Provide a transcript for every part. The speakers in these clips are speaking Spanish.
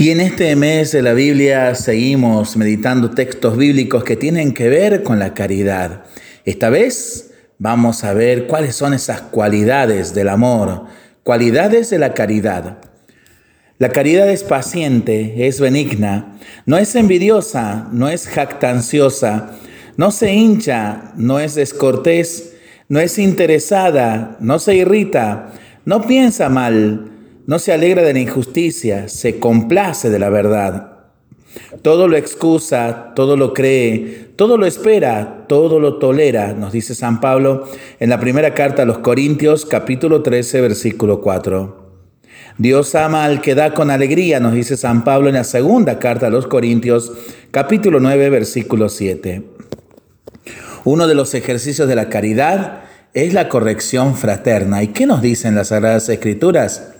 Y en este mes de la Biblia seguimos meditando textos bíblicos que tienen que ver con la caridad. Esta vez vamos a ver cuáles son esas cualidades del amor, cualidades de la caridad. La caridad es paciente, es benigna, no es envidiosa, no es jactanciosa, no se hincha, no es descortés, no es interesada, no se irrita, no piensa mal, no se alegra de la injusticia, se complace de la verdad. Todo lo excusa, todo lo cree, todo lo espera, todo lo tolera, nos dice San Pablo en la primera carta a los Corintios capítulo 13 versículo 4. Dios ama al que da con alegría, nos dice San Pablo en la segunda carta a los Corintios capítulo 9 versículo 7. Uno de los ejercicios de la caridad es la corrección fraterna. ¿Y qué nos dicen las Sagradas Escrituras?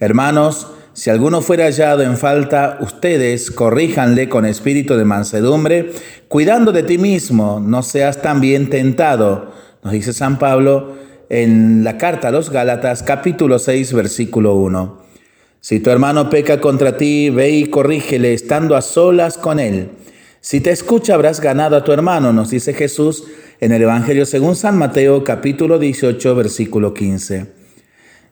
Hermanos, si alguno fuera hallado en falta, ustedes corríjanle con espíritu de mansedumbre, cuidando de ti mismo, no seas también tentado. Nos dice San Pablo en la carta a los Gálatas capítulo 6 versículo 1. Si tu hermano peca contra ti, ve y corrígele estando a solas con él. Si te escucha, habrás ganado a tu hermano, nos dice Jesús en el Evangelio según San Mateo capítulo 18 versículo 15.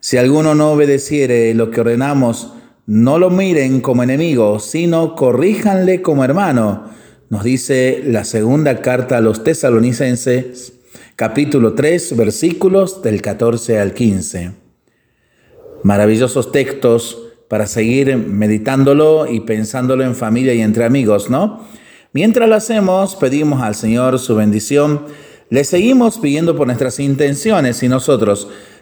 Si alguno no obedeciere lo que ordenamos, no lo miren como enemigo, sino corríjanle como hermano. Nos dice la segunda carta a los tesalonicenses, capítulo 3, versículos del 14 al 15. Maravillosos textos para seguir meditándolo y pensándolo en familia y entre amigos, ¿no? Mientras lo hacemos, pedimos al Señor su bendición, le seguimos pidiendo por nuestras intenciones y nosotros